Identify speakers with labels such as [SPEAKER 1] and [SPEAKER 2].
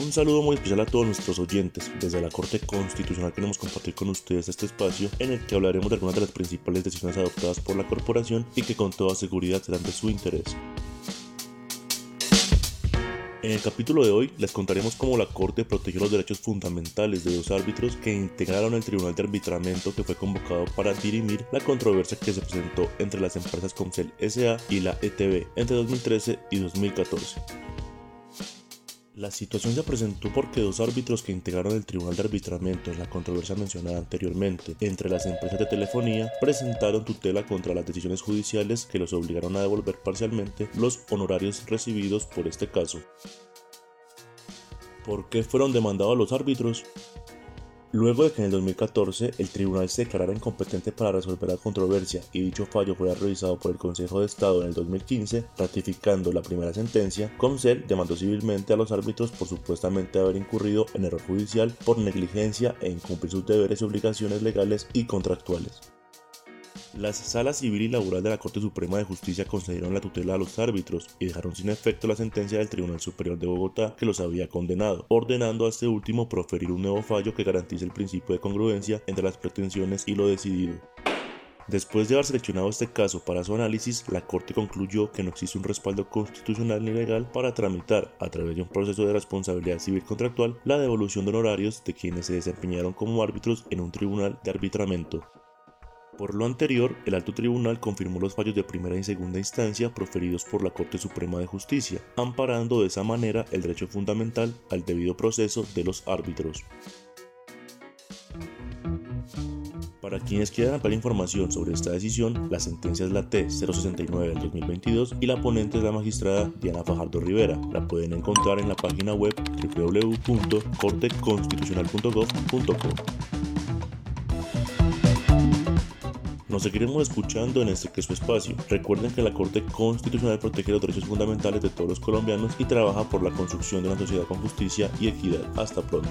[SPEAKER 1] Un saludo muy especial a todos nuestros oyentes. Desde la Corte Constitucional queremos compartir con ustedes este espacio en el que hablaremos de algunas de las principales decisiones adoptadas por la corporación y que con toda seguridad serán de su interés. En el capítulo de hoy les contaremos cómo la Corte protegió los derechos fundamentales de dos árbitros que integraron el Tribunal de Arbitramiento que fue convocado para dirimir la controversia que se presentó entre las empresas Comcel SA y la ETB entre 2013 y 2014. La situación se presentó porque dos árbitros que integraron el Tribunal de Arbitramiento en la controversia mencionada anteriormente entre las empresas de telefonía presentaron tutela contra las decisiones judiciales que los obligaron a devolver parcialmente los honorarios recibidos por este caso. ¿Por qué fueron demandados los árbitros? Luego de que en el 2014 el tribunal se declarara incompetente para resolver la controversia y dicho fallo fuera revisado por el Consejo de Estado en el 2015, ratificando la primera sentencia, Comcel demandó civilmente a los árbitros por supuestamente haber incurrido en error judicial por negligencia e incumplir sus deberes y obligaciones legales y contractuales. Las salas civil y laboral de la Corte Suprema de Justicia concedieron la tutela a los árbitros y dejaron sin efecto la sentencia del Tribunal Superior de Bogotá que los había condenado, ordenando a este último proferir un nuevo fallo que garantice el principio de congruencia entre las pretensiones y lo decidido. Después de haber seleccionado este caso para su análisis, la Corte concluyó que no existe un respaldo constitucional ni legal para tramitar, a través de un proceso de responsabilidad civil contractual, la devolución de honorarios de quienes se desempeñaron como árbitros en un tribunal de arbitramiento. Por lo anterior, el alto tribunal confirmó los fallos de primera y segunda instancia proferidos por la Corte Suprema de Justicia, amparando de esa manera el derecho fundamental al debido proceso de los árbitros. Para quienes quieran ampliar información sobre esta decisión, la sentencia es la T-069 del 2022 y la ponente es la magistrada Diana Fajardo Rivera. La pueden encontrar en la página web www.corteconstitucional.gov.co. Nos seguiremos escuchando en este que es su espacio. Recuerden que la Corte Constitucional protege los derechos fundamentales de todos los colombianos y trabaja por la construcción de una sociedad con justicia y equidad. Hasta pronto.